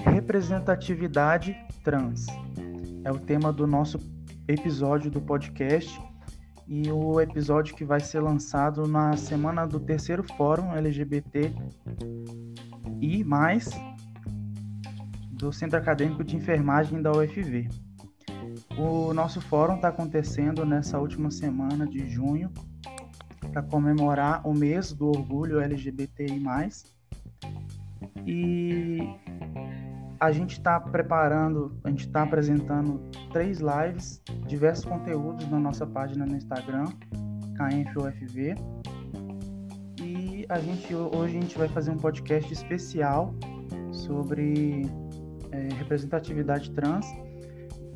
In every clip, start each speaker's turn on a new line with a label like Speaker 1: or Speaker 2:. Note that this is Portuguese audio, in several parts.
Speaker 1: Representatividade trans é o tema do nosso episódio do podcast e o episódio que vai ser lançado na semana do terceiro Fórum LGBT e mais do Centro Acadêmico de Enfermagem da UFV. O nosso fórum está acontecendo nessa última semana de junho para comemorar o mês do orgulho LGBTI+. E a gente está preparando, a gente está apresentando três lives, diversos conteúdos na nossa página no Instagram, KenfUFV. E a gente hoje a gente vai fazer um podcast especial sobre é, representatividade trans.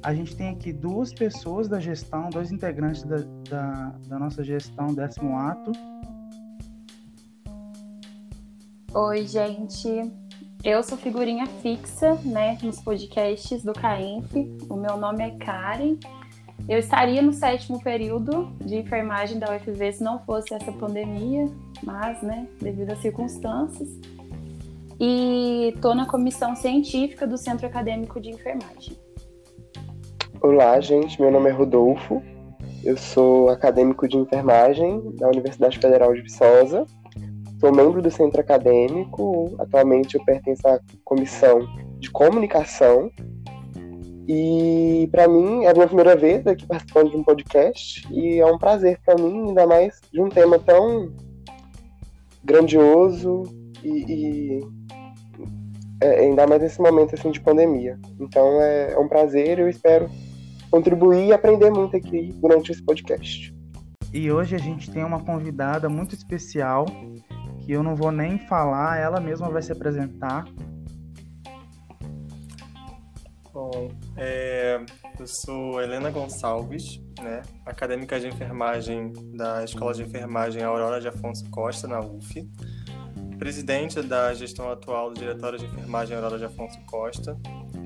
Speaker 1: A gente tem aqui duas pessoas da gestão, dois integrantes da, da, da nossa gestão décimo ato.
Speaker 2: Oi, gente. Eu sou figurinha fixa, né, nos podcasts do CAENF. O meu nome é Karen. Eu estaria no sétimo período de enfermagem da UFV se não fosse essa pandemia, mas, né, devido às circunstâncias. E estou na comissão científica do Centro Acadêmico de Enfermagem.
Speaker 3: Olá, gente. Meu nome é Rodolfo. Eu sou acadêmico de enfermagem da Universidade Federal de Viçosa Sou membro do centro acadêmico, atualmente eu pertenço à comissão de comunicação. E para mim é a minha primeira vez aqui participando de um podcast e é um prazer para mim, ainda mais de um tema tão grandioso e, e é, ainda mais nesse momento assim de pandemia. Então é, é um prazer, eu espero contribuir e aprender muito aqui durante esse podcast.
Speaker 1: E hoje a gente tem uma convidada muito especial que eu não vou nem falar, ela mesma vai se apresentar.
Speaker 4: Bom, é, eu sou Helena Gonçalves, né, acadêmica de enfermagem da Escola de Enfermagem Aurora de Afonso Costa, na UF, presidente da gestão atual do Diretório de Enfermagem Aurora de Afonso Costa,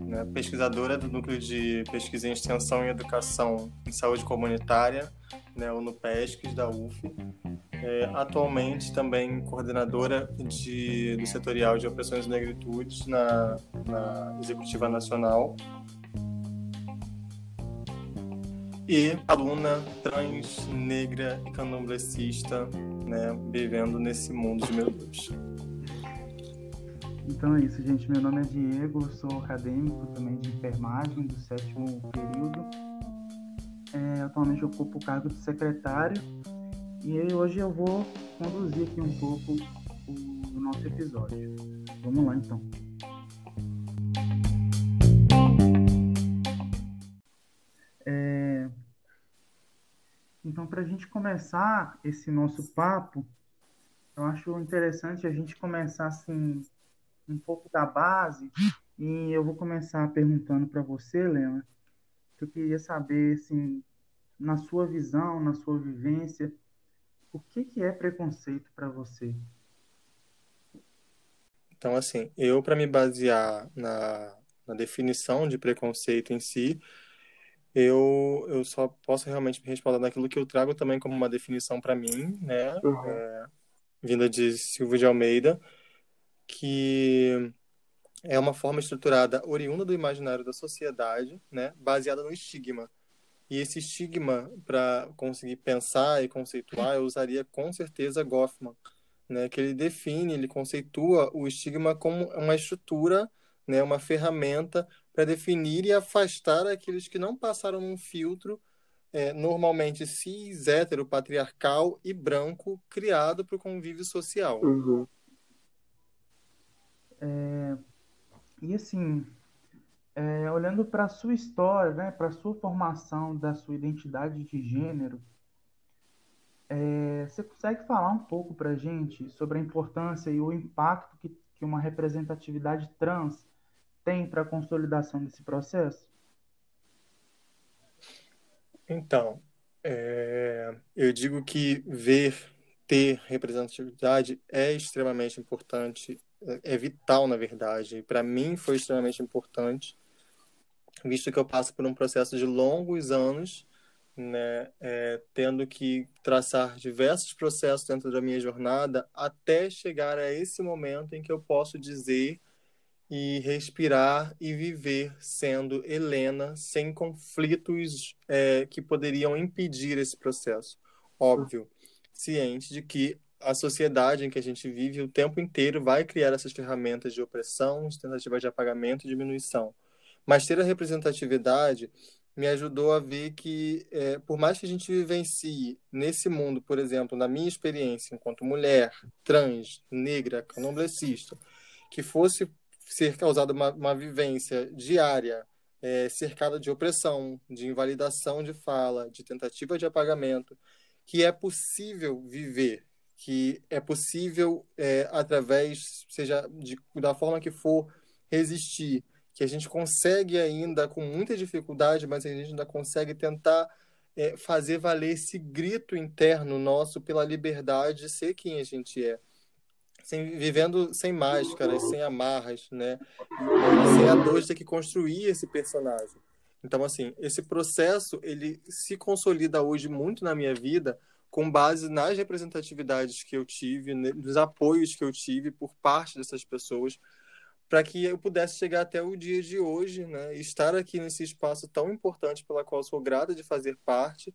Speaker 4: né, pesquisadora do Núcleo de Pesquisa em Extensão e Educação em Saúde Comunitária, né, o NUPESCS da UF, é, atualmente também coordenadora de, do setorial de opressões e negritudes na, na Executiva Nacional e aluna trans, negra e candomblessista, né, vivendo nesse mundo de meu Deus.
Speaker 1: Então é isso, gente. Meu nome é Diego, sou acadêmico também de enfermagem do sétimo período. É, atualmente ocupo o cargo de secretário e hoje eu vou conduzir aqui um pouco o nosso episódio. Vamos lá então. É... Então, para a gente começar esse nosso papo, eu acho interessante a gente começar assim um pouco da base e eu vou começar perguntando para você, Lena, que eu queria saber assim, na sua visão, na sua vivência, o que, que é preconceito para você?
Speaker 4: Então, assim, eu, para me basear na, na definição de preconceito em si, eu, eu só posso realmente me responder naquilo que eu trago também como uma definição para mim, né? Uhum. É, vinda de Silvio de Almeida, que é uma forma estruturada oriunda do imaginário da sociedade, né? Baseada no estigma. E esse estigma, para conseguir pensar e conceituar, eu usaria com certeza Goffman, né, que ele define, ele conceitua o estigma como uma estrutura, né, uma ferramenta para definir e afastar aqueles que não passaram um filtro é, normalmente cis, hétero, patriarcal e branco criado para o convívio social.
Speaker 3: Uhum.
Speaker 1: É, e assim, é, olhando para a sua história, né, para a sua formação da sua identidade de gênero, é, você consegue falar um pouco para a gente sobre a importância e o impacto que, que uma representatividade trans tem para a consolidação desse processo?
Speaker 4: Então, é, eu digo que ver, ter representatividade é extremamente importante, é, vital, na verdade. Para mim foi extremamente importante visto que eu passo por um processo de longos anos né, é, tendo que traçar diversos processos dentro da minha jornada até chegar a esse momento em que eu posso dizer e respirar e viver sendo Helena sem conflitos é, que poderiam impedir esse processo. Óbvio, ciente de que a sociedade em que a gente vive o tempo inteiro vai criar essas ferramentas de opressão, de tentativa de apagamento e diminuição. Mas ter a representatividade me ajudou a ver que, é, por mais que a gente vivencie nesse mundo, por exemplo, na minha experiência enquanto mulher, trans, negra, candomblessista, que fosse ser causada uma, uma vivência diária é, cercada de opressão, de invalidação de fala, de tentativa de apagamento, que é possível viver, que é possível, é, através, seja de, da forma que for, resistir que a gente consegue ainda, com muita dificuldade, mas a gente ainda consegue tentar é, fazer valer esse grito interno nosso pela liberdade de ser quem a gente é. Sem, vivendo sem máscaras, sem amarras, né? Sem a dor de ter que construir esse personagem. Então, assim, esse processo, ele se consolida hoje muito na minha vida com base nas representatividades que eu tive, nos apoios que eu tive por parte dessas pessoas, para que eu pudesse chegar até o dia de hoje, né? Estar aqui nesse espaço tão importante pela qual sou grata de fazer parte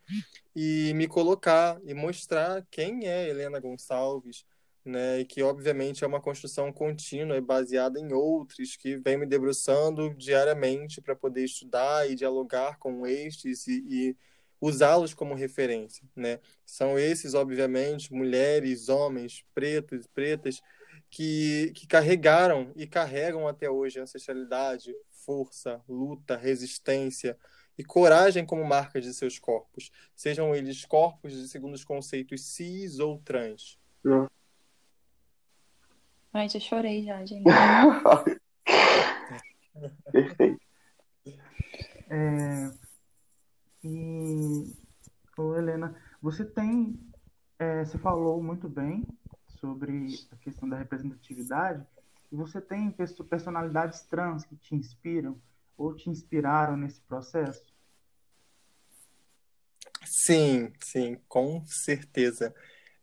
Speaker 4: e me colocar e mostrar quem é Helena Gonçalves, né? E que obviamente é uma construção contínua e baseada em outros que vem me debruçando diariamente para poder estudar e dialogar com estes e, e usá-los como referência, né? São esses, obviamente, mulheres, homens, pretos, pretas que, que carregaram e carregam até hoje ancestralidade, força, luta, resistência e coragem como marca de seus corpos, sejam eles corpos de segundo os conceitos cis ou trans.
Speaker 2: Ai, já chorei já, gente.
Speaker 3: Perfeito.
Speaker 1: É, e, ô Helena, você tem, é, você falou muito bem sobre a questão da representatividade, e você tem personalidades trans que te inspiram ou te inspiraram nesse processo?
Speaker 4: Sim, sim, com certeza.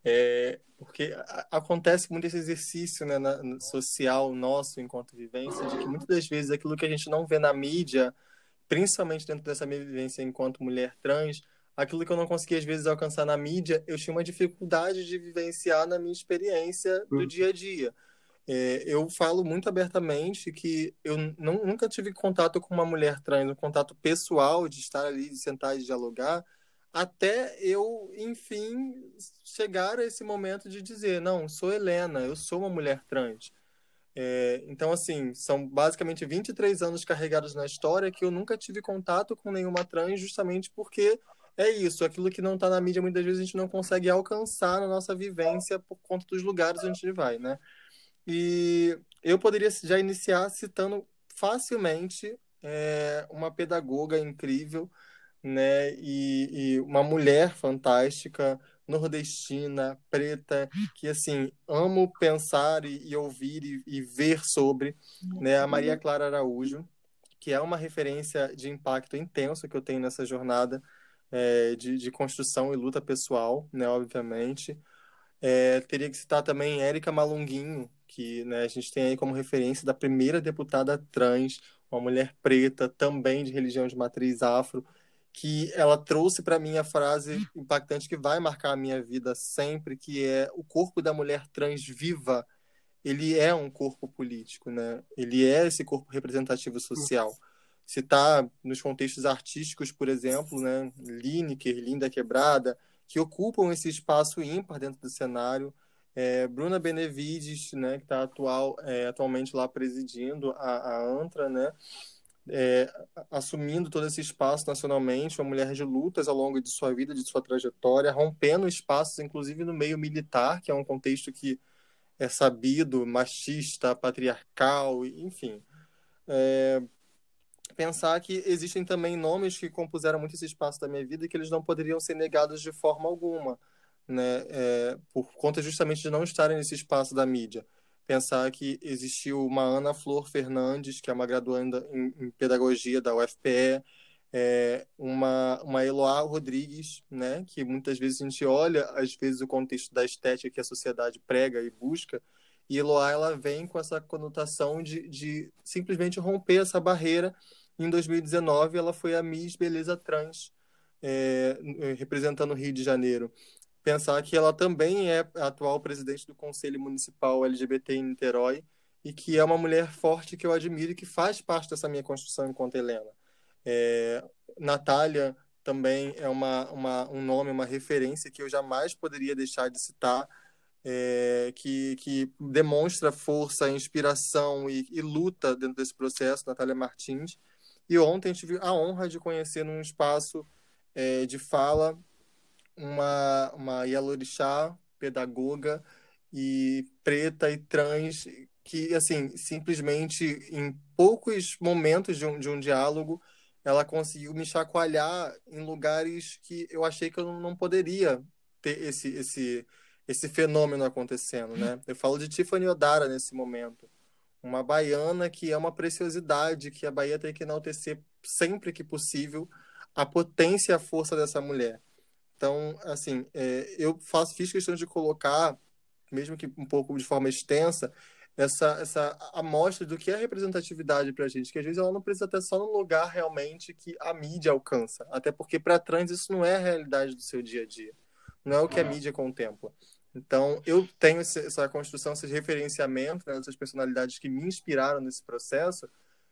Speaker 4: É, porque acontece muito esse exercício né, na, social nosso enquanto vivência, de que muitas das vezes aquilo que a gente não vê na mídia, principalmente dentro dessa minha vivência enquanto mulher trans, aquilo que eu não conseguia às vezes alcançar na mídia, eu tinha uma dificuldade de vivenciar na minha experiência do uhum. dia a dia. É, eu falo muito abertamente que eu não, nunca tive contato com uma mulher trans, um contato pessoal de estar ali, de sentar e dialogar, até eu, enfim, chegar a esse momento de dizer: não, sou Helena, eu sou uma mulher trans. É, então, assim, são basicamente 23 anos carregados na história que eu nunca tive contato com nenhuma trans, justamente porque é isso, aquilo que não está na mídia muitas vezes a gente não consegue alcançar na nossa vivência por conta dos lugares onde a gente vai, né? E eu poderia já iniciar citando facilmente é, uma pedagoga incrível, né? E, e, uma mulher fantástica, nordestina, preta, que assim amo pensar e, e ouvir e, e, ver sobre, né? A Maria Clara Araújo, que é uma referência de impacto intenso que eu tenho nessa jornada é, de, de, construção e luta pessoal, né, obviamente. É, teria que citar também Érica Malunguinho, que né, a gente tem aí como referência da primeira deputada trans, uma mulher preta, também de religião de matriz afro, que ela trouxe para mim a frase impactante que vai marcar a minha vida sempre, que é o corpo da mulher trans viva, ele é um corpo político, né? Ele é esse corpo representativo social. Citar nos contextos artísticos, por exemplo, né, Lineker, Linda Quebrada, que ocupam esse espaço ímpar dentro do cenário. É, Bruna Benevides, né, que está atual, é, atualmente lá presidindo a, a ANTRA, né, é, assumindo todo esse espaço nacionalmente, uma mulher de lutas ao longo de sua vida, de sua trajetória, rompendo espaços, inclusive no meio militar, que é um contexto que é sabido, machista, patriarcal, enfim. É, pensar que existem também nomes que compuseram muito esse espaço da minha vida e que eles não poderiam ser negados de forma alguma, né? É, por conta justamente de não estarem nesse espaço da mídia. Pensar que existiu uma Ana Flor Fernandes, que é uma graduanda em, em pedagogia da UFPE, é, uma, uma Eloá Rodrigues, né, que muitas vezes a gente olha, às vezes, o contexto da estética que a sociedade prega e busca, e Eloá ela vem com essa conotação de, de simplesmente romper essa barreira. Em 2019, ela foi a Miss Beleza Trans, é, representando o Rio de Janeiro. Pensar que ela também é atual presidente do Conselho Municipal LGBT em Niterói e que é uma mulher forte que eu admiro e que faz parte dessa minha construção enquanto Helena. É, Natália também é uma, uma, um nome, uma referência que eu jamais poderia deixar de citar, é, que, que demonstra força, inspiração e, e, luta dentro desse processo, Natália Martins. E ontem tive a honra de conhecer num espaço é, de fala uma, uma Yalorixá, pedagoga e preta e trans, que, assim, simplesmente em poucos momentos de um, de um diálogo, ela conseguiu me chacoalhar em lugares que eu achei que eu não poderia ter esse, esse, esse fenômeno acontecendo, né? Eu falo de Tiffany Odara nesse momento, uma baiana que é uma preciosidade, que a Bahia tem que enaltecer sempre que possível a potência e a força dessa mulher. Então, assim, é, eu faço, fiz questão de colocar, mesmo que um pouco de forma extensa, essa, essa amostra do que é representatividade para a gente, que às vezes ela não precisa estar só no lugar realmente que a mídia alcança, até porque para trans isso não é a realidade do seu dia a dia, não é o que a mídia contempla. Então, eu tenho essa construção, esse referenciamento né, dessas personalidades que me inspiraram nesse processo,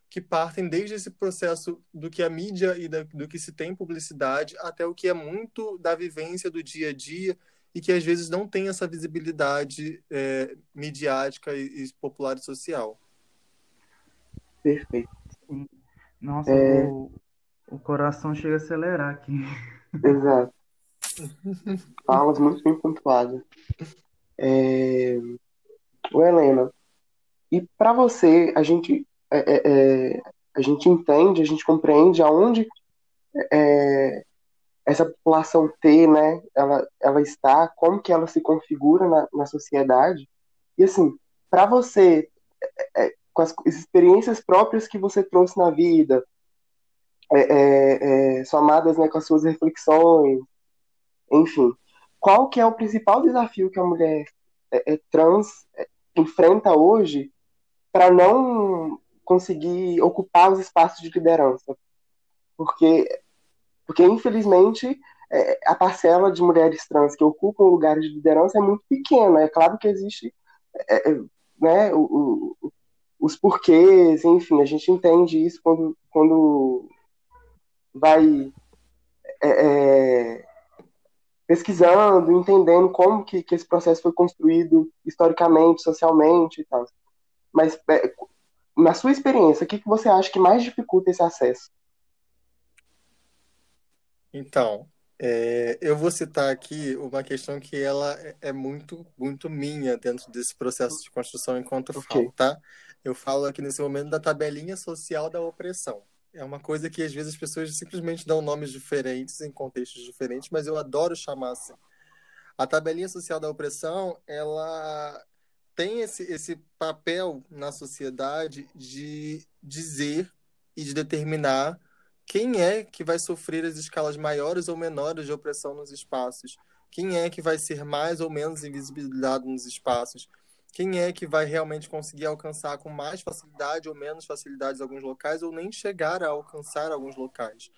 Speaker 4: que partem desde esse processo do que a mídia e da, do que se tem publicidade até o que é muito da vivência do dia a dia e que às vezes não tem essa visibilidade é, midiática e, e, popular e social.
Speaker 3: Perfeito.
Speaker 1: Nossa, é... o, o coração chega a acelerar aqui.
Speaker 3: Exato. Falas muito bem pontuadas. É... O Helena, e para você, a gente, é, é, é, a gente entende, a gente compreende aonde é, essa população T, né, ela, ela está, como que ela se configura na, na sociedade. E assim, para você, é, é, com as experiências próprias que você trouxe na vida, é, é, somadas né, com as suas reflexões, enfim, qual que é o principal desafio que a mulher trans enfrenta hoje para não conseguir ocupar os espaços de liderança? Porque porque, infelizmente, é, a parcela de mulheres trans que ocupam lugares de liderança é muito pequena. É claro que existe é, é, né, o, o, os porquês, enfim, a gente entende isso quando, quando vai é, é pesquisando, entendendo como que, que esse processo foi construído historicamente, socialmente e tal. Mas, é, na sua experiência, o que, que você acha que mais dificulta esse acesso?
Speaker 4: Então, é, eu vou citar aqui uma questão que ela é, é muito, muito minha dentro desse processo de construção enquanto okay. falo, tá? Eu falo aqui nesse momento da tabelinha social da opressão. É uma coisa que às vezes as pessoas simplesmente dão nomes diferentes em contextos diferentes, mas eu adoro chamar assim. A tabelinha social da opressão, ela tem esse, esse papel na sociedade de dizer e de determinar quem é que vai sofrer as escalas maiores ou menores de opressão nos espaços? Quem é que vai ser mais ou menos invisibilizado nos espaços? Quem é que vai realmente conseguir alcançar com mais facilidade ou menos facilidade alguns locais ou nem chegar a alcançar alguns locais,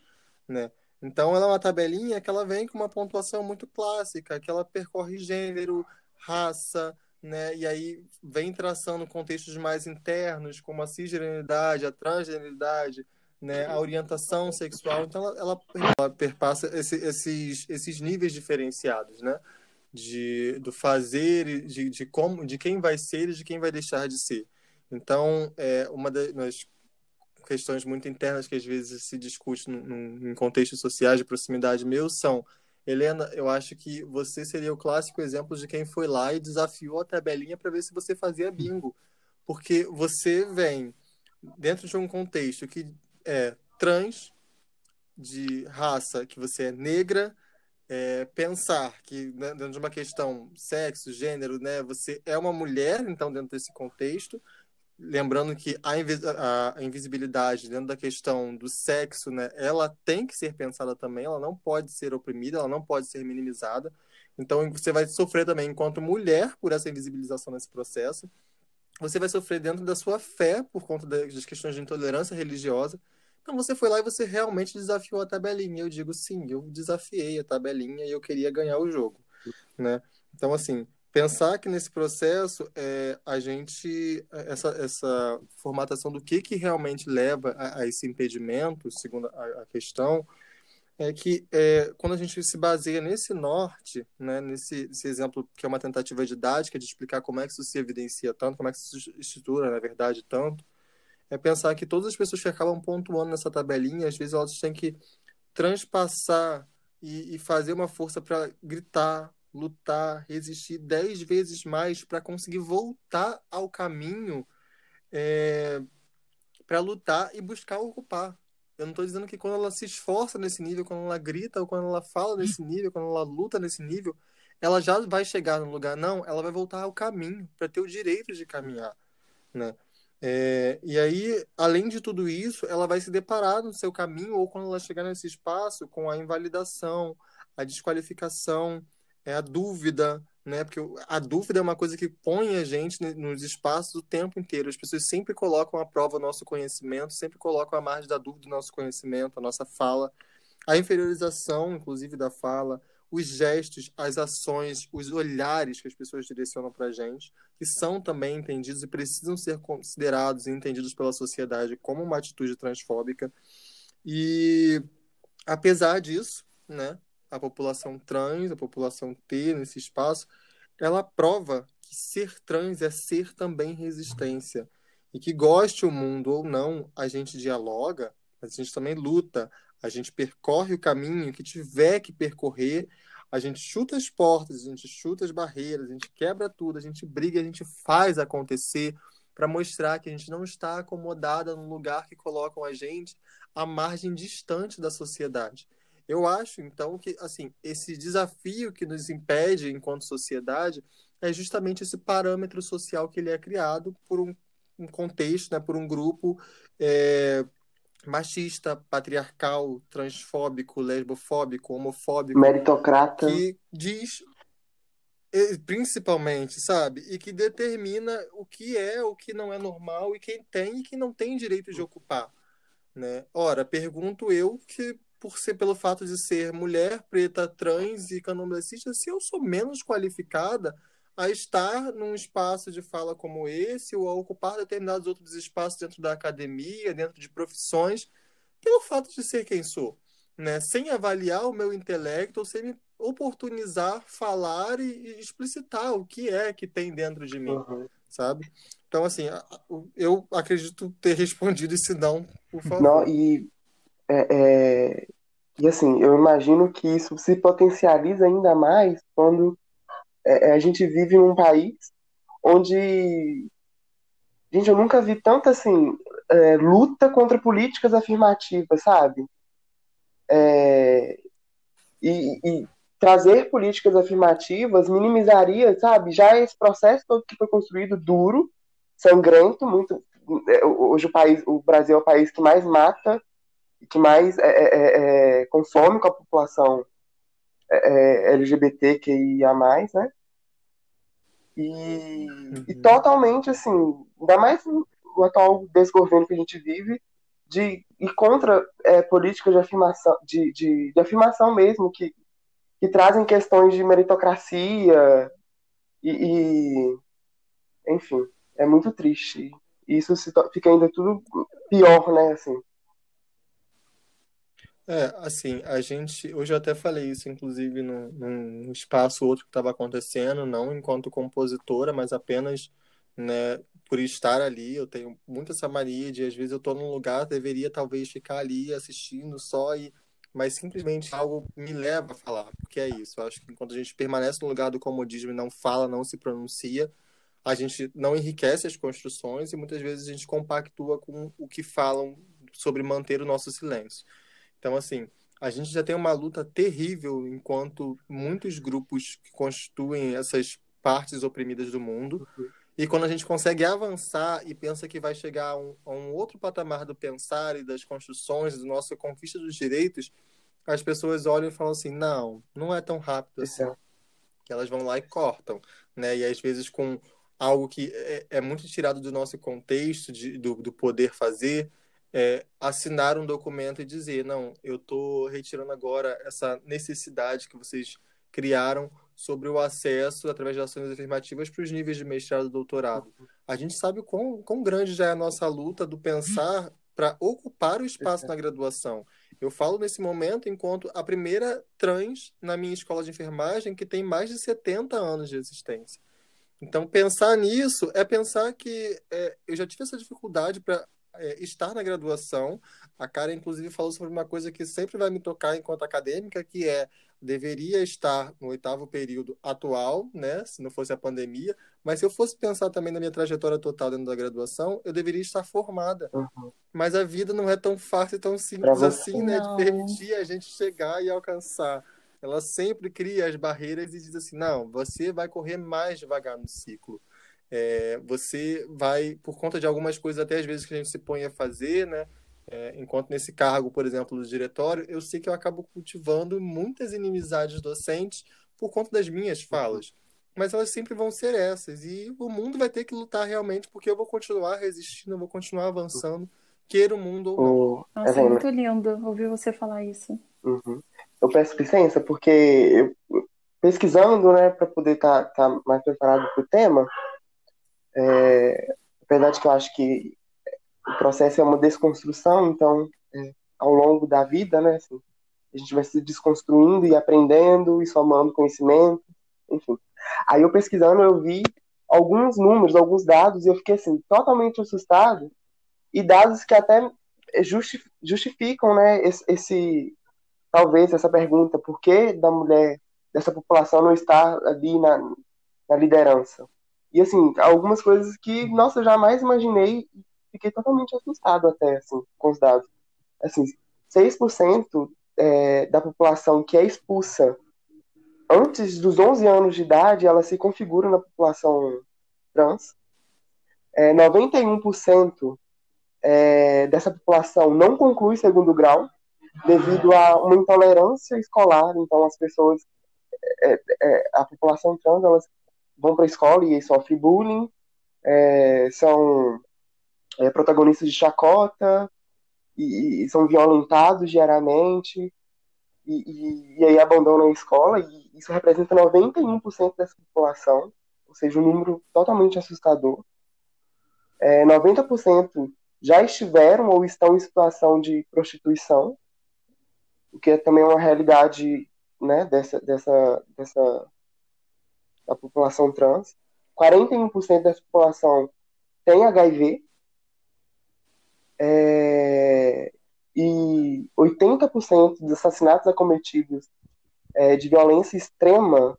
Speaker 4: né? Então ela é uma tabelinha que ela vem com uma pontuação muito clássica, que ela percorre gênero, raça, né? E aí vem traçando contextos mais internos, como a cisgeneridade, a transgeneridade, né, a orientação sexual. Então, ela, ela, ela perpassa esse, esses, esses níveis diferenciados, né? De, do fazer, de, de como, de quem vai ser e de quem vai deixar de ser. Então, é uma das questões muito internas que às vezes se discute em contextos sociais de proximidade meu são Helena, eu acho que você seria o clássico exemplo de quem foi lá e desafiou a tabelinha para ver se você fazia bingo. Porque você vem dentro de um contexto que é trans, de raça, que você é negra, é, pensar que né, dentro de uma questão sexo, gênero, né, você é uma mulher, então dentro desse contexto, lembrando que a, a, invisibilidade dentro da questão do sexo, né, ela tem que ser pensada também, ela não pode ser oprimida, ela não pode ser minimizada. Então você vai sofrer também enquanto mulher por essa invisibilização nesse processo. Você vai sofrer dentro da sua fé por conta das questões de intolerância religiosa. Então você foi lá e você realmente desafiou a tabelinha. Eu digo sim, eu desafiei a tabelinha e eu queria ganhar o jogo, né? Então assim, pensar que nesse processo é, a gente essa, essa formatação do que que realmente leva a, a esse impedimento segundo a, a questão é que é, quando a gente se baseia nesse norte né nesse, exemplo que é uma tentativa didática de explicar como é que isso se evidencia tanto como é que isso se estrutura na verdade tanto é pensar que todas as pessoas que acabam pontuando nessa tabelinha às vezes elas têm que transpassar e, e fazer uma força para gritar lutar, resistir dez vezes mais para conseguir voltar ao caminho é, para lutar e buscar ocupar. Eu não estou dizendo que quando ela se esforça nesse nível, quando ela grita, ou quando ela fala nesse nível, quando ela luta nesse nível, ela já vai chegar no lugar. Não, ela vai voltar ao caminho, para ter o direito de caminhar. Né? É, e aí, além de tudo isso, ela vai se deparar no seu caminho, ou quando ela chegar nesse espaço, com a invalidação, a desqualificação, é a dúvida, né? Porque a dúvida é uma coisa que põe a gente nos espaços o tempo inteiro. As pessoas sempre colocam à prova o nosso conhecimento, sempre colocam a margem da dúvida o nosso conhecimento, a nossa fala, a inferiorização, inclusive, da fala, os gestos, as ações, os olhares que as pessoas direcionam para a gente, que são também entendidos e precisam ser considerados e entendidos pela sociedade como uma atitude transfóbica. E apesar disso, né, a população trans, a população T nesse espaço, ela prova que ser trans é ser também resistência. E que goste o mundo ou não, a gente dialoga, a gente também luta, a gente percorre o caminho que tiver que percorrer, a gente chuta as portas, a gente chuta as barreiras, a gente quebra tudo, a gente briga, a gente faz acontecer para mostrar que a gente não está acomodada no lugar que colocam a gente à margem distante da sociedade. Eu acho, então, que assim, esse desafio que nos impede enquanto sociedade é justamente esse parâmetro social que ele é criado por um, um contexto, né, por um grupo é, machista, patriarcal, transfóbico, lesbofóbico, homofóbico.
Speaker 3: Meritocrata.
Speaker 4: Que diz principalmente, sabe? E que determina o que é, o que não é normal e quem tem e quem não tem direito de ocupar, né? Ora, pergunto eu que por ser pelo fato de ser mulher, preta, trans e candomblessista, se eu sou menos qualificada a estar num espaço de fala como esse ou a ocupar determinados outros espaços dentro da academia, dentro de profissões, pelo fato de ser quem sou, né? Sem avaliar o meu intelecto ou sem me oportunizar falar e, e explicitar o que é que tem dentro de mim, uhum. sabe? Então, assim, eu acredito ter respondido esse não, por favor.
Speaker 3: Não, e é, é, e assim, eu imagino que isso se potencializa ainda mais quando é, é, a gente vive em um país onde. Gente, eu nunca vi tanta assim, é, luta contra políticas afirmativas, sabe? É, e, e, trazer políticas afirmativas minimizaria, sabe? Já esse processo todo que foi construído duro, sangrento, muito. Hoje o país, o Brasil é o país que mais mata que mais é, é, é, é consome com a população é, é LGBTQIA+, né? E, uhum. e totalmente, assim, ainda mais o atual desgoverno que a gente vive, de ir contra é, políticas de afirmação, de, de, de, afirmação mesmo, que, que trazem questões de meritocracia e, e enfim, é muito triste. E isso se, fica ainda tudo pior, né, assim.
Speaker 4: É, assim, a gente. Hoje eu até falei isso, inclusive, num, num espaço outro que estava acontecendo, não enquanto compositora, mas apenas né, por estar ali. Eu tenho muita essa mania de, às vezes, eu estou num lugar, deveria talvez ficar ali assistindo só, e, mas simplesmente algo me leva a falar, porque é isso. Eu acho que enquanto a gente permanece no lugar do comodismo e não fala, não se pronuncia, a gente não enriquece as construções e muitas vezes a gente compactua com o que falam sobre manter o nosso silêncio. Então, assim, a gente já tem uma luta terrível enquanto muitos grupos que constituem essas partes oprimidas do mundo. E quando a gente consegue avançar e pensa que vai chegar a um, a um outro patamar do pensar e das construções, do nosso conquista dos direitos, as pessoas olham e falam assim: não, não é tão rápido assim. Que elas vão lá e cortam, né? E às vezes com algo que é, é muito tirado do nosso contexto, de, do, do poder fazer, é, assinar um documento e dizer: não, eu estou retirando agora essa necessidade que vocês criaram sobre o acesso através de ações afirmativas para os níveis de mestrado e doutorado. A gente sabe quão, quão grande já é a nossa luta do pensar para ocupar o espaço na graduação. Eu falo nesse momento enquanto a primeira trans na minha escola de enfermagem que tem mais de 70 anos de existência. Então, pensar nisso é pensar que é, eu já tive essa dificuldade para é, estar na graduação. A Karen, inclusive, falou sobre uma coisa que sempre vai me tocar enquanto acadêmica, que é deveria estar no oitavo período atual, né, se não fosse a pandemia, mas se eu fosse pensar também na minha trajetória total dentro da graduação, eu deveria estar formada. Uhum. Mas a vida não é tão fácil e tão simples assim, né, não. de permitir a gente chegar e alcançar. Ela sempre cria as barreiras e diz assim: não, você vai correr mais devagar no ciclo. É, você vai, por conta de algumas coisas, até às vezes que a gente se põe a fazer, né? É, enquanto nesse cargo, por exemplo, do diretório, eu sei que eu acabo cultivando muitas inimizades docentes por conta das minhas falas. Mas elas sempre vão ser essas. E o mundo vai ter que lutar realmente, porque eu vou continuar resistindo, eu vou continuar avançando, queira o mundo ou não.
Speaker 2: Nossa, é muito lindo ouvir você falar isso.
Speaker 3: Uhum. Eu peço licença, porque eu, pesquisando, né, para poder estar tá, tá mais preparado para o tema, é, apesar de que eu acho que o processo é uma desconstrução, então, é, ao longo da vida, né, assim, a gente vai se desconstruindo e aprendendo e somando conhecimento, enfim. Aí eu pesquisando, eu vi alguns números, alguns dados, e eu fiquei, assim, totalmente assustado, e dados que até justificam, né, esse, esse talvez essa pergunta, por que da mulher, dessa população não estar ali na, na liderança? E, assim, algumas coisas que, nossa, eu jamais imaginei fiquei totalmente assustado até, assim, com os dados. Assim, 6% é, da população que é expulsa antes dos 11 anos de idade, ela se configura na população trans. É, 91% é, dessa população não conclui segundo grau devido a uma intolerância escolar. Então, as pessoas, é, é, a população trans, elas vão para a escola e sofrem bullying, é, são é, protagonistas de chacota e, e, são violentados diariamente e, e, e, aí abandonam a escola e isso representa 91% dessa população, ou seja, um número totalmente assustador. É, 90% já estiveram ou estão em situação de prostituição, o que é também uma realidade né, dessa, dessa, dessa da população trans. 41% dessa população tem HIV, é, e 80% dos assassinatos acometidos é, de violência extrema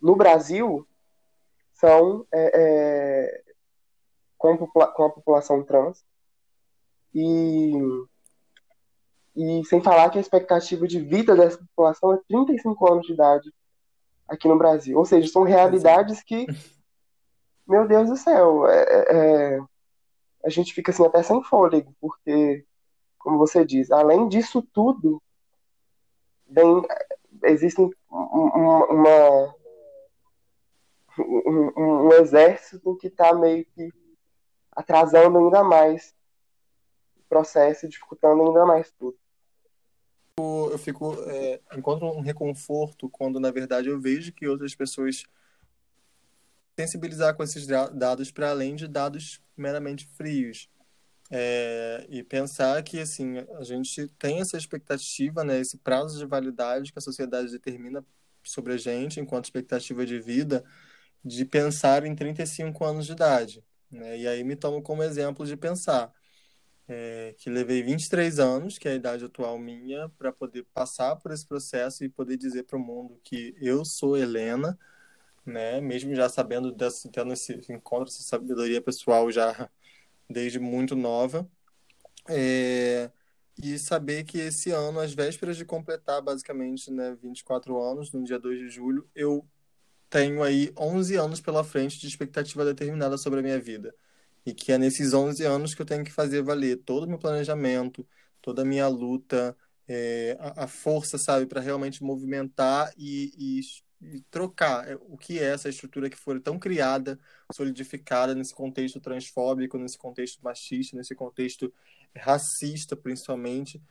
Speaker 3: no Brasil são é, é com, com, a população trans. E, e sem falar que a expectativa de vida dessa população é 35 anos de idade aqui no Brasil. Ou seja, são realidades que, meu Deus do céu, é, é, é a gente fica assim até sem fôlego, porque, como você diz, além disso tudo, vem, existe um, uma, um, um, exército que está meio que atrasando ainda mais o processo, dificultando ainda mais tudo.
Speaker 4: Eu fico, é, encontro um reconforto quando, na verdade, eu vejo que outras pessoas sensibilizar com esses dados para além de dados meramente frios. É, e pensar que assim a gente tem essa expectativa, né, esse prazo de validade que a sociedade determina sobre a gente enquanto expectativa de vida, de pensar em 35 anos de idade. Né? E aí me tomo como exemplo de pensar é, que levei 23 anos, que é a idade atual minha, para poder passar por esse processo e poder dizer para o mundo que eu sou Helena, né? Mesmo já sabendo desse, tendo esse encontro, essa sabedoria pessoal já desde muito nova. É, e saber que esse ano, às vésperas de completar basicamente né, 24 anos, no dia 2 de julho, eu tenho aí 11 anos pela frente de expectativa determinada sobre a minha vida. E que é nesses 11 anos que eu tenho que fazer valer todo o meu planejamento, toda a minha luta, é, a, a, força, sabe, para realmente movimentar e, e, e, trocar é, o que é essa estrutura que foi tão criada, solidificada nesse contexto transfóbico, nesse contexto machista, nesse contexto racista, principalmente,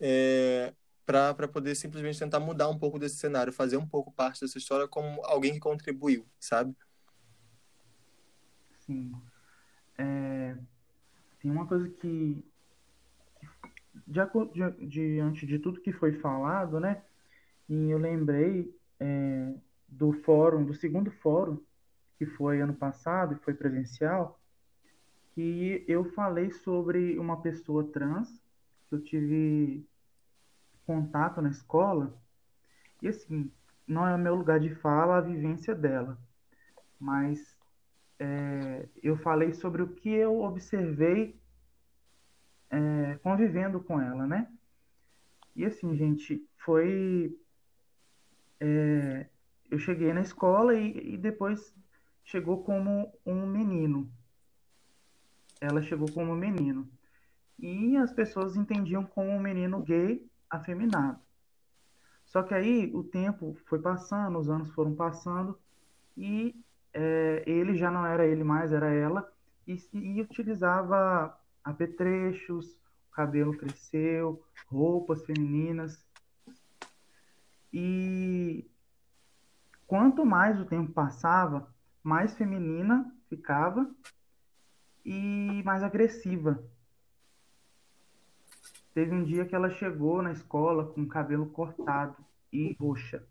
Speaker 4: é, para poder simplesmente tentar mudar um pouco desse cenário, fazer um pouco parte dessa história como alguém que contribuiu, sabe?
Speaker 1: Sim. É, tem uma coisa que, de, diante de tudo que foi falado, né? E eu lembrei é, do fórum, do segundo fórum, que foi ano passado, e foi presencial, que eu falei sobre uma pessoa trans, que eu tive contato na escola, e assim, não é o meu lugar de fala a vivência dela, mas é, eu falei sobre o que eu observei é, convivendo com ela, né? E assim, gente, foi. É, eu cheguei na escola e, e depois chegou como um menino. Ela chegou como um menino. E as pessoas entendiam como um menino gay afeminado. Só que aí o tempo foi passando, os anos foram passando e é, ele já não era ele mais, era ela, e, e utilizava apetrechos, cabelo cresceu, roupas femininas. E quanto mais o tempo passava, mais feminina ficava e mais agressiva. Teve um dia que ela chegou na escola com o cabelo cortado e roxa.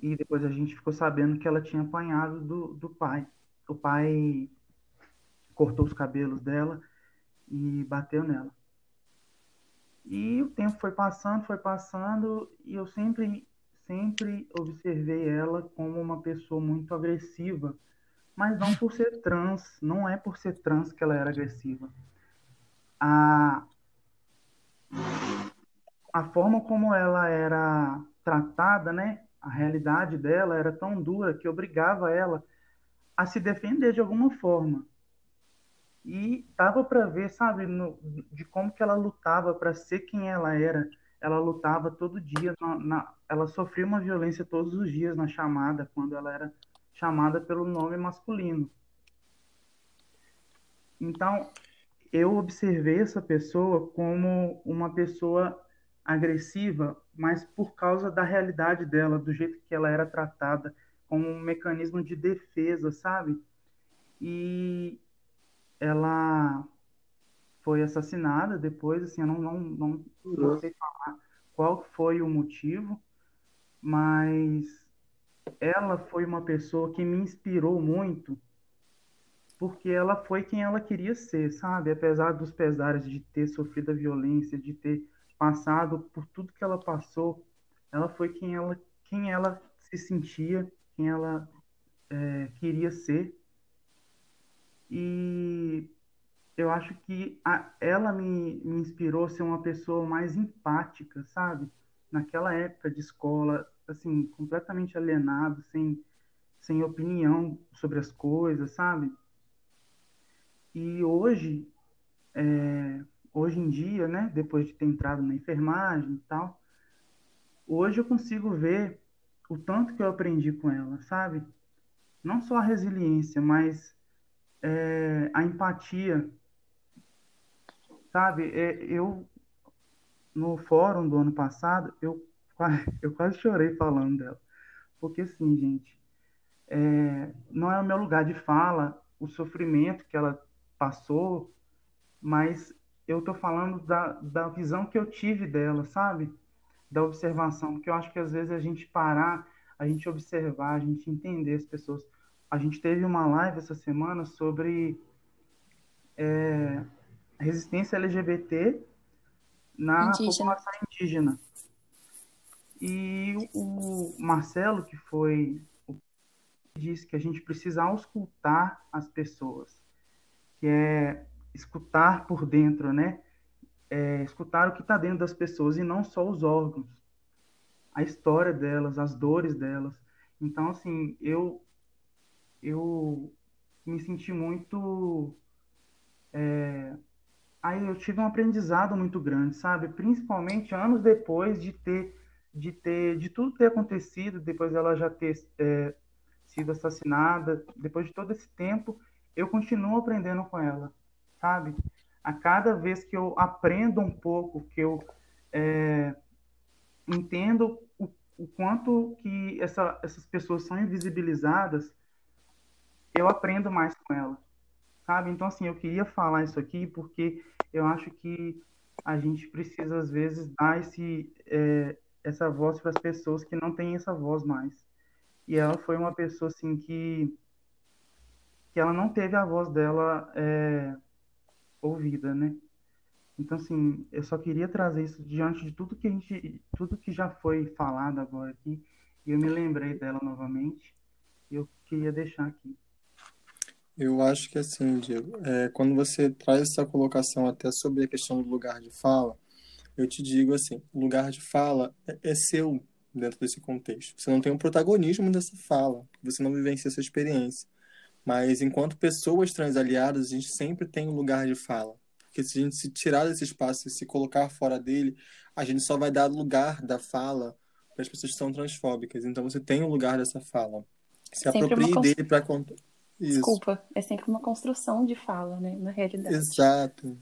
Speaker 1: E depois a gente ficou sabendo que ela tinha apanhado do, do pai. O pai cortou os cabelos dela e bateu nela. E o tempo foi passando, foi passando, e eu sempre, sempre observei ela como uma pessoa muito agressiva, mas não por ser trans, não é por ser trans que ela era agressiva. A, a forma como ela era tratada, né? A realidade dela era tão dura que obrigava ela a se defender de alguma forma. E dava para ver, sabe, no, de como que ela lutava para ser quem ela era. Ela lutava todo dia, na, na, ela sofria uma violência todos os dias na chamada, quando ela era chamada pelo nome masculino. Então, eu observei essa pessoa como uma pessoa agressiva, mas por causa da realidade dela, do jeito que ela era tratada, como um mecanismo de defesa, sabe? E ela foi assassinada depois, assim, eu não, não, não, não sei falar qual foi o motivo, mas ela foi uma pessoa que me inspirou muito porque ela foi quem ela queria ser, sabe? Apesar dos pesares de ter sofrido a violência, de ter passado por tudo que ela passou, ela foi quem ela, quem ela se sentia, quem ela é, queria ser. E eu acho que a, ela me, me inspirou a ser uma pessoa mais empática, sabe? Naquela época de escola, assim, completamente alienado, sem, sem opinião sobre as coisas, sabe? E hoje, é, hoje em dia, né, depois de ter entrado na enfermagem e tal, hoje eu consigo ver o tanto que eu aprendi com ela, sabe? Não só a resiliência, mas é, a empatia, sabe? É, eu, no fórum do ano passado, eu, eu quase chorei falando dela. Porque, assim, gente, é, não é o meu lugar de fala o sofrimento que ela passou, mas eu tô falando da, da visão que eu tive dela, sabe? Da observação, porque eu acho que às vezes a gente parar, a gente observar, a gente entender as pessoas. A gente teve uma live essa semana sobre é, resistência LGBT na indígena. população indígena. E o Marcelo, que foi disse que a gente precisa auscultar as pessoas que é escutar por dentro, né? É, escutar o que está dentro das pessoas e não só os órgãos, a história delas, as dores delas. Então, assim, eu, eu me senti muito. É... Aí eu tive um aprendizado muito grande, sabe? Principalmente anos depois de ter, de ter, de tudo ter acontecido, depois dela já ter é, sido assassinada, depois de todo esse tempo, eu continuo aprendendo com ela, sabe? A cada vez que eu aprendo um pouco, que eu é, entendo o, o, quanto que essa, essas pessoas são invisibilizadas, eu aprendo mais com ela, sabe? Então, assim, eu queria falar isso aqui porque eu acho que a gente precisa, às vezes, dar esse, é, essa voz para as pessoas que não têm essa voz mais. E ela foi uma pessoa, assim, que, que ela não teve a voz dela é, ouvida, né? Então, assim, eu só queria trazer isso diante de tudo que a gente, tudo que já foi falado agora aqui, e eu me lembrei dela novamente, e eu queria deixar aqui.
Speaker 4: Eu acho que assim, Diego, é, quando você traz essa colocação até sobre a questão do lugar de fala, eu te digo assim, o lugar de fala é, é seu dentro desse contexto. Você não tem um protagonismo dessa fala, você não vivencia essa experiência. Mas enquanto pessoas transaliadas, a gente sempre tem um lugar de fala. Porque se a gente se tirar desse espaço e se colocar fora dele, a gente só vai dar lugar da fala para as pessoas que são transfóbicas. Então você tem o um lugar dessa fala. Se sempre aproprie constru... dele para contar.
Speaker 2: Desculpa, é sempre uma construção de fala, né, na realidade.
Speaker 4: Exato.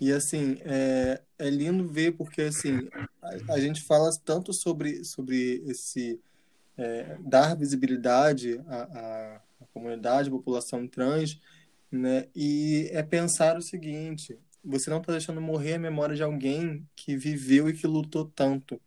Speaker 4: E assim, é, é lindo ver porque assim, a, a gente fala tanto sobre, sobre esse é, dar visibilidade à, à comunidade, à população trans, né? E é pensar o seguinte: você não está deixando morrer a memória de alguém que viveu e que lutou tanto.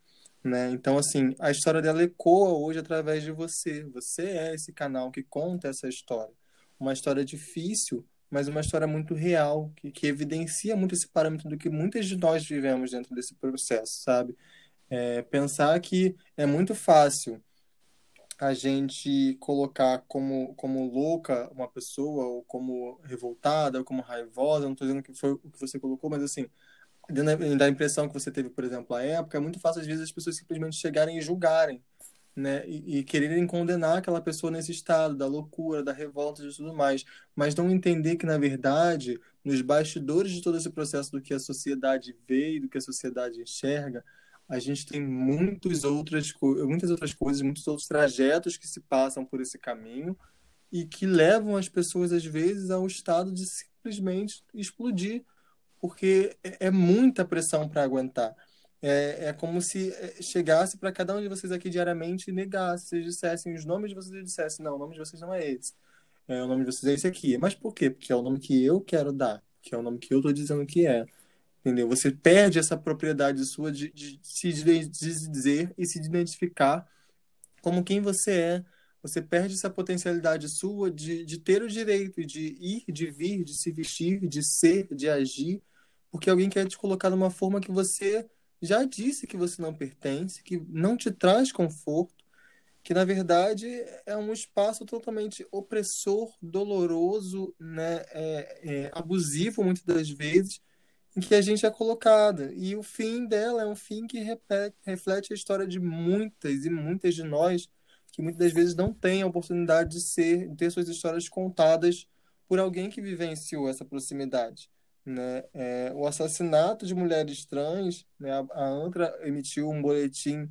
Speaker 4: Né? Então, assim, a história dela ecoa hoje através de você. Você é esse canal que conta essa história. Uma história difícil, mas uma história muito real, que, que evidencia muito esse parâmetro do que muitas de nós vivemos dentro desse processo, sabe? É, pensar que é muito fácil a gente colocar como, como louca uma pessoa, ou como revoltada, ou como raivosa, não estou dizendo que foi o que você colocou, mas assim, da impressão que você teve, por exemplo, à época, é muito fácil às vezes as pessoas simplesmente chegarem e julgarem, né, e, e quererem condenar aquela pessoa nesse estado da loucura, da revolta e tudo mais, mas não entender que na verdade, nos bastidores de todo esse processo do que a sociedade vê e do que a sociedade enxerga, a gente tem muitas outras, muitas outras coisas, muitos outros trajetos que se passam por esse caminho e que levam as pessoas, às vezes, ao estado de simplesmente explodir, porque é, é muita pressão para aguentar. É, é como se é, chegasse para cada um de vocês aqui diariamente e negasse, vocês dissessem os nomes de vocês e dissessem, não, o nome de vocês não é esse. É, o nome de vocês é esse aqui. Mas por quê? Porque é o nome que eu quero dar, que é o nome que eu estou dizendo que é. Entendeu? Você perde essa propriedade sua de, de se dizer e se identificar como quem você é. Você perde essa potencialidade sua de, de ter o direito de ir, de vir, de se vestir, de ser, de agir, porque alguém quer te colocar numa forma que você já disse que você não pertence, que não te traz conforto, que na verdade é um espaço totalmente opressor, doloroso, né, é, é, abusivo muitas das vezes, em que a gente é colocada. E o fim dela é um fim que repete, reflete a história de muitas e muitas de nós que muitas das vezes não têm a oportunidade de ser, de ter suas histórias contadas por alguém que vivenciou essa proximidade. Né? É, o assassinato de mulheres trans, né? a, a ANTRA emitiu um boletim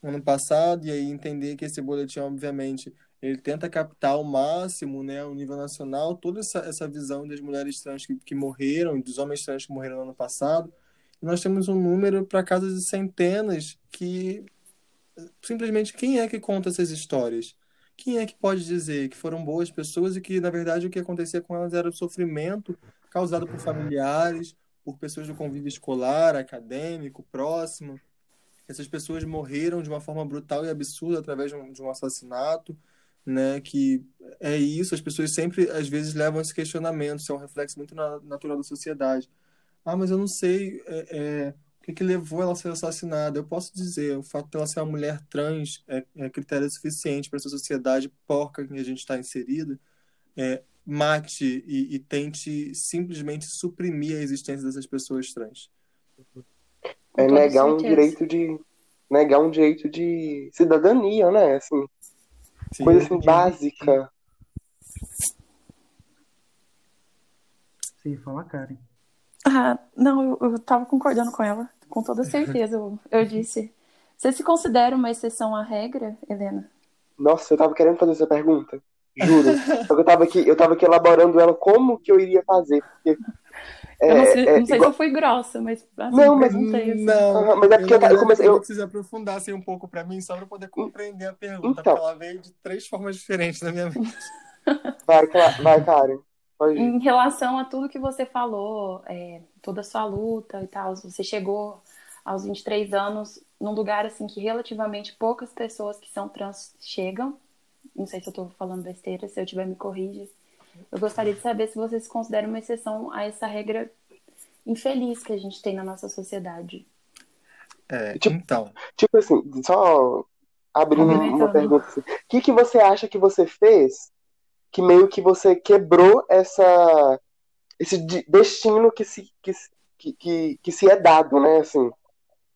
Speaker 4: ano passado, e aí entender que esse boletim, obviamente, ele tenta captar ao máximo, né, ao nível nacional, toda essa, essa visão das mulheres trans que, que morreram, dos homens trans que morreram no ano passado. E nós temos um número para casa de centenas que simplesmente quem é que conta essas histórias? Quem é que pode dizer que foram boas pessoas e que, na verdade, o que acontecia com elas era o sofrimento causado por familiares, por pessoas do convívio escolar, acadêmico, próximo. Essas pessoas morreram de uma forma brutal e absurda através de um, de um assassinato né? Que é isso, as pessoas sempre, às vezes, levam esse questionamento, isso é um reflexo muito natural da sociedade. Ah, mas eu não sei é, é, o que, que levou ela a ser assassinada. Eu posso dizer, o fato de ela ser uma mulher trans é, é critério suficiente para essa sociedade porca em que a gente está inserida. É, mate e, e, tente simplesmente suprimir a existência dessas pessoas trans.
Speaker 3: É negar um direito de negar um direito de cidadania, né? Assim, Sim, Coisa assim básica.
Speaker 1: Sim, fala, Karen.
Speaker 2: Ah, não, eu, eu tava concordando com ela, com toda certeza. eu, eu disse. Você se considera uma exceção à regra, Helena?
Speaker 3: Nossa, eu tava querendo fazer essa pergunta. Juro. Só que eu tava aqui, eu tava aqui elaborando ela como que eu iria fazer. Porque,
Speaker 2: é, eu não sei, é, não sei igual... se eu fui grossa, mas assim, não, mas,
Speaker 3: assim. Não, mas é porque eu,
Speaker 4: eu,
Speaker 3: comecei.
Speaker 4: Eu preciso aprofundasse um pouco para mim, só para poder compreender a pergunta, então, porque ela veio de três formas diferentes na minha mente.
Speaker 3: Vai, vai, Karen.
Speaker 2: Em relação a tudo que você falou, é, toda a sua luta e tal, você chegou aos 23 anos num lugar assim que relativamente poucas pessoas que são trans chegam. Não sei se eu estou falando besteira, se eu tiver me corrija. Eu gostaria de saber se você se considera uma exceção a essa regra infeliz que a gente tem na nossa sociedade.
Speaker 4: É, tipo, então.
Speaker 3: Tipo assim, só abrindo uma pergunta assim. O que, que você acha que você fez que meio que você quebrou essa esse destino que se que, que, que se é dado, né, assim,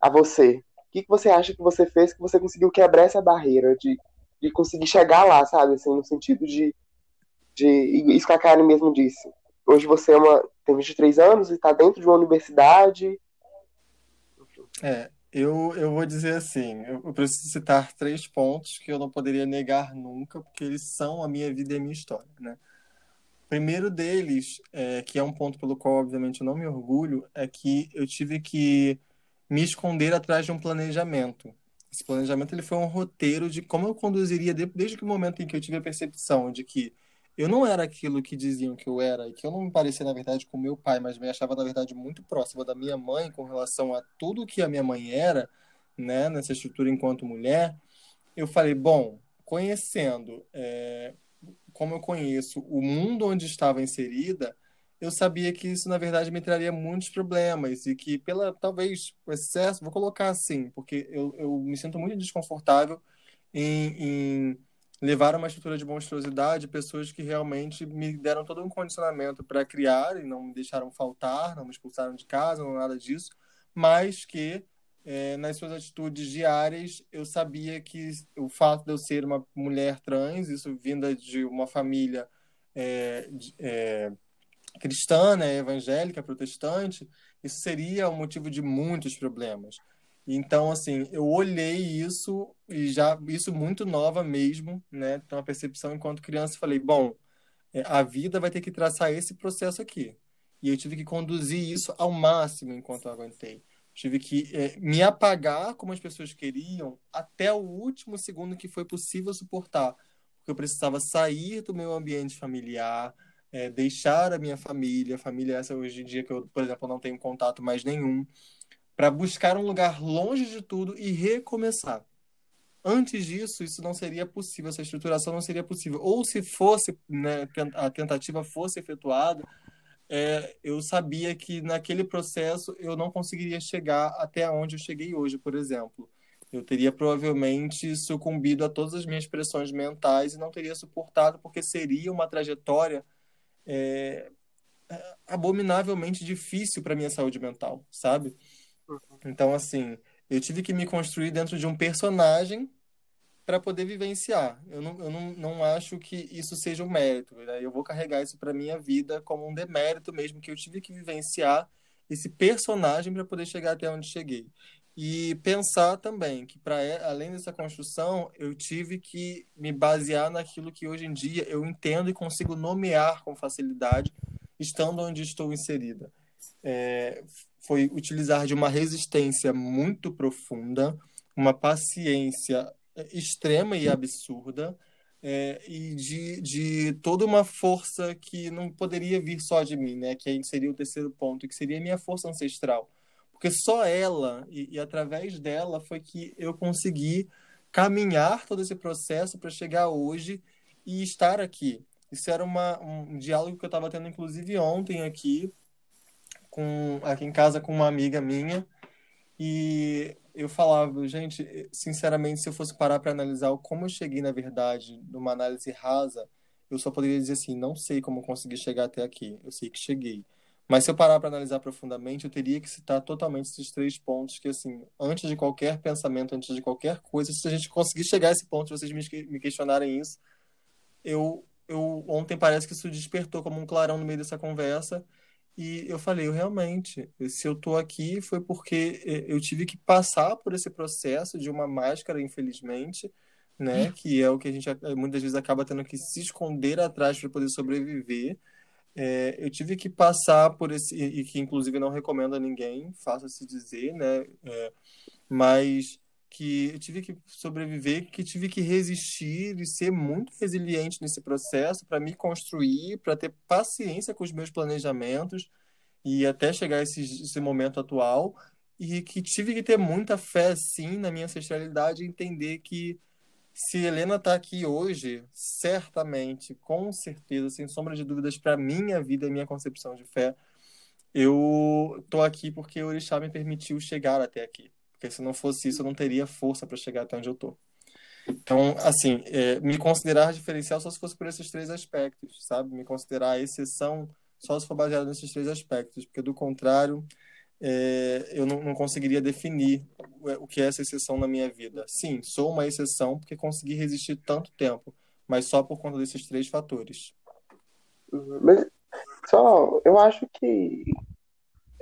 Speaker 3: a você. O que, que você acha que você fez que você conseguiu quebrar essa barreira de, de conseguir chegar lá, sabe, assim, no sentido de, de a Karen mesmo disse. Hoje você é uma, tem 23 anos e está dentro de uma universidade.
Speaker 4: É, eu, eu vou dizer assim, eu, preciso citar três pontos que eu não poderia negar nunca, porque eles são a minha vida e a minha história, né? Primeiro deles, é, que é um ponto pelo qual, obviamente, eu não me orgulho, é que eu tive que me esconder atrás de um planejamento. Esse planejamento ele foi um roteiro de como eu conduziria, desde o momento em que eu tive a percepção de que eu não era aquilo que diziam que eu era, e que eu não me parecia, na verdade, com meu pai, mas me achava, na verdade, muito próxima da minha mãe com relação a tudo que a minha mãe era, né, nessa estrutura enquanto mulher, eu falei, bom, conhecendo é, como eu conheço o mundo onde estava inserida, eu sabia que isso, na verdade, me traria muitos problemas e que, pela talvez o excesso, vou colocar assim, porque eu, eu me sinto muito desconfortável em, em levaram uma estrutura de monstruosidade pessoas que realmente me deram todo um condicionamento para criar e não me deixaram faltar, não me expulsaram de casa, não nada disso, mas que é, nas suas atitudes diárias eu sabia que o fato de eu ser uma mulher trans, isso vinda de uma família é, é, cristã, né, evangélica, protestante, isso seria o motivo de muitos problemas. Então, assim, eu olhei isso e já isso muito nova mesmo, né? Então, a percepção enquanto criança, falei, bom, é, a vida vai ter que traçar esse processo aqui. E eu tive que conduzir isso ao máximo enquanto eu aguentei. Tive que é, me apagar como as pessoas queriam até o último segundo que foi possível suportar. Porque eu precisava sair do meu ambiente familiar, é, deixar a minha família, família essa hoje em dia que eu, por exemplo, não tenho contato mais nenhum para buscar um lugar longe de tudo e recomeçar. Antes disso, isso não seria possível, essa estruturação não seria possível. Ou se fosse, né, a tentativa fosse efetuada, é, eu sabia que naquele processo eu não conseguiria chegar até onde eu cheguei hoje, por exemplo. Eu teria provavelmente sucumbido a todas as minhas pressões mentais e não teria suportado, porque seria uma trajetória é, abominavelmente difícil para minha saúde mental, sabe? Então, assim, eu tive que me construir dentro de um personagem para poder vivenciar. Eu não, eu não, não acho que isso seja um mérito. Né? Eu vou carregar isso para minha vida como um demérito mesmo, que eu tive que vivenciar esse personagem para poder chegar até onde cheguei. E pensar também que, para além dessa construção, eu tive que me basear naquilo que hoje em dia eu entendo e consigo nomear com facilidade, estando onde estou inserida. É, foi utilizar de uma resistência muito profunda, uma paciência é, extrema e absurda, é, e de, de toda uma força que não poderia vir só de mim, né? Que aí seria o terceiro ponto, que seria a minha força ancestral. Porque só ela, e, e através dela, foi que eu consegui caminhar todo esse processo para chegar hoje e estar aqui. Isso era uma, um diálogo que eu estava tendo, inclusive, ontem aqui, com aqui em casa com uma amiga minha e eu falava, gente, sinceramente, se eu fosse parar para analisar como eu cheguei na verdade, numa análise rasa, eu só poderia dizer assim, não sei como consegui chegar até aqui, eu sei que cheguei, Mas se eu parar para analisar profundamente, eu teria que citar totalmente esses três pontos que, assim, antes de qualquer pensamento, antes de qualquer coisa, se a gente conseguir chegar a esse ponto, vocês me questionarem isso, eu, eu ontem parece que isso despertou como um clarão no meio dessa conversa e eu falei, eu realmente, se eu tô aqui foi porque eh, eu tive que passar por esse processo de uma máscara, infelizmente, né, que é o que a gente muitas vezes acaba tendo que se esconder atrás para poder sobreviver é, eu tive que passar por esse, e que inclusive não recomendo a ninguém, faça-se dizer, né? É, mas que eu tive que sobreviver, que tive que resistir e ser muito resiliente nesse processo para me construir, para ter paciência com os meus planejamentos e até chegar a esse, esse momento atual. E que tive que ter muita fé, sim, na minha ancestralidade e entender que se Helena está aqui hoje, certamente, com certeza, sem sombra de dúvidas, para minha vida e minha concepção de fé, eu estou aqui porque o Orixá me permitiu chegar até aqui. Porque se não fosse isso, eu não teria força para chegar até onde eu estou. Então, assim, é, me considerar diferencial só se fosse por esses três aspectos, sabe? Me considerar a exceção só se for baseado nesses três aspectos, porque do contrário, é, eu não, não, conseguiria definir o que é essa exceção na minha vida. Sim, sou uma exceção porque consegui resistir tanto tempo, mas só por conta desses três fatores.
Speaker 3: Uhum. Mas só, eu acho que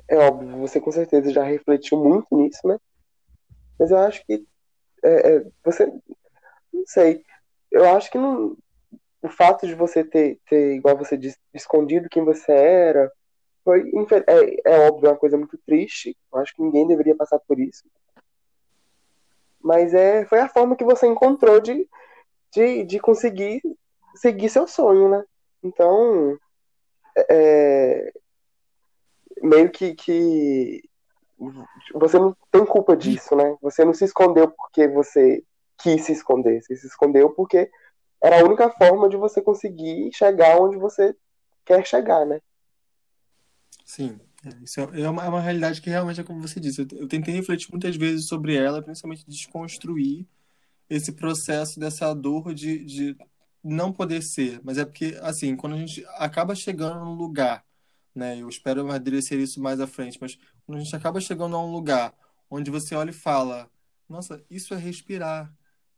Speaker 3: é óbvio, você com certeza já refletiu muito nisso, né? Mas eu acho que é, é, você, não sei, eu acho que não, o fato de você ter, ter, igual você disse, escondido quem você era, foi é, é óbvio, é uma coisa muito triste. Eu acho que ninguém deveria passar por isso. Mas é, foi a forma que você encontrou de, de, de conseguir seguir seu sonho, né? Então, é, meio que, que você não tem culpa disso, né? Você não se escondeu porque você quis se esconder. Você se escondeu porque era a única forma de você conseguir chegar onde você quer chegar, né?
Speaker 4: Sim, é, isso é, é uma, é uma realidade que realmente é como você disse. Eu, eu tentei refletir muitas vezes sobre ela, principalmente desconstruir esse processo dessa dor de, de não poder ser. Mas é porque, assim, quando a gente acaba chegando num lugar, né? Eu espero amadurecer isso mais à frente, mas a gente acaba chegando a um lugar onde você olha e fala: Nossa, isso é respirar.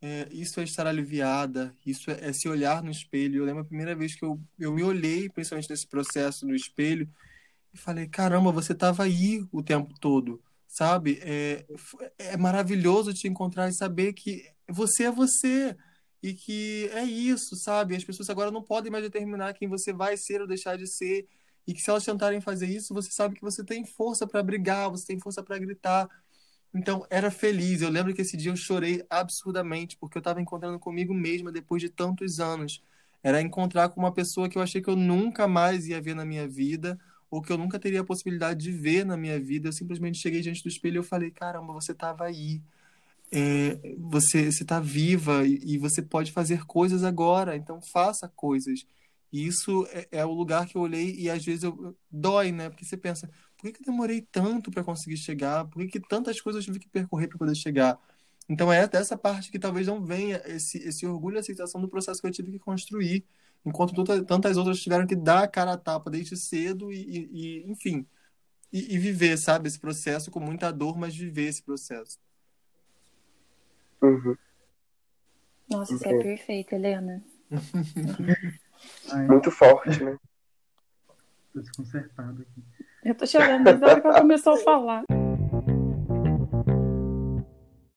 Speaker 4: É, isso é estar aliviada, isso é, é, se olhar no espelho. Eu lembro a primeira vez que eu, eu me olhei, principalmente nesse processo no espelho, e falei, caramba, você estava aí o tempo todo, sabe? É, é maravilhoso te encontrar e saber que você é você e que é isso, sabe? As pessoas agora não podem mais determinar quem você vai ser ou deixar de ser e que se elas tentarem fazer isso, você sabe que você tem força para brigar, você tem força para gritar. Então, era feliz. Eu lembro que esse dia eu chorei absurdamente porque eu estava encontrando comigo mesma depois de tantos anos. Era encontrar com uma pessoa que eu achei que eu nunca mais ia ver na minha vida ou que eu nunca teria a possibilidade de ver na minha vida. Eu simplesmente cheguei diante do espelho e eu falei: caramba, você estava aí. É, você está viva e, e, você pode fazer coisas agora, então faça coisas. E isso é, é, o lugar que eu olhei e às vezes eu, dói, né? Porque você pensa, por que, que eu demorei tanto para conseguir chegar? Por que, que tantas coisas eu tive que percorrer para poder chegar? Então é dessa parte que talvez não venha esse, esse orgulho e aceitação do processo que eu tive que construir enquanto tantas outras tiveram que dar a cara a tapa desde cedo e, e enfim, e, e, viver, sabe, esse processo com muita dor, mas viver esse processo.
Speaker 3: Uhum.
Speaker 2: Nossa, isso é perfeito, Helena.
Speaker 3: Muito forte, né?
Speaker 1: Tô desconcertado aqui.
Speaker 2: Eu tô chorando desde a hora que ela começou a falar.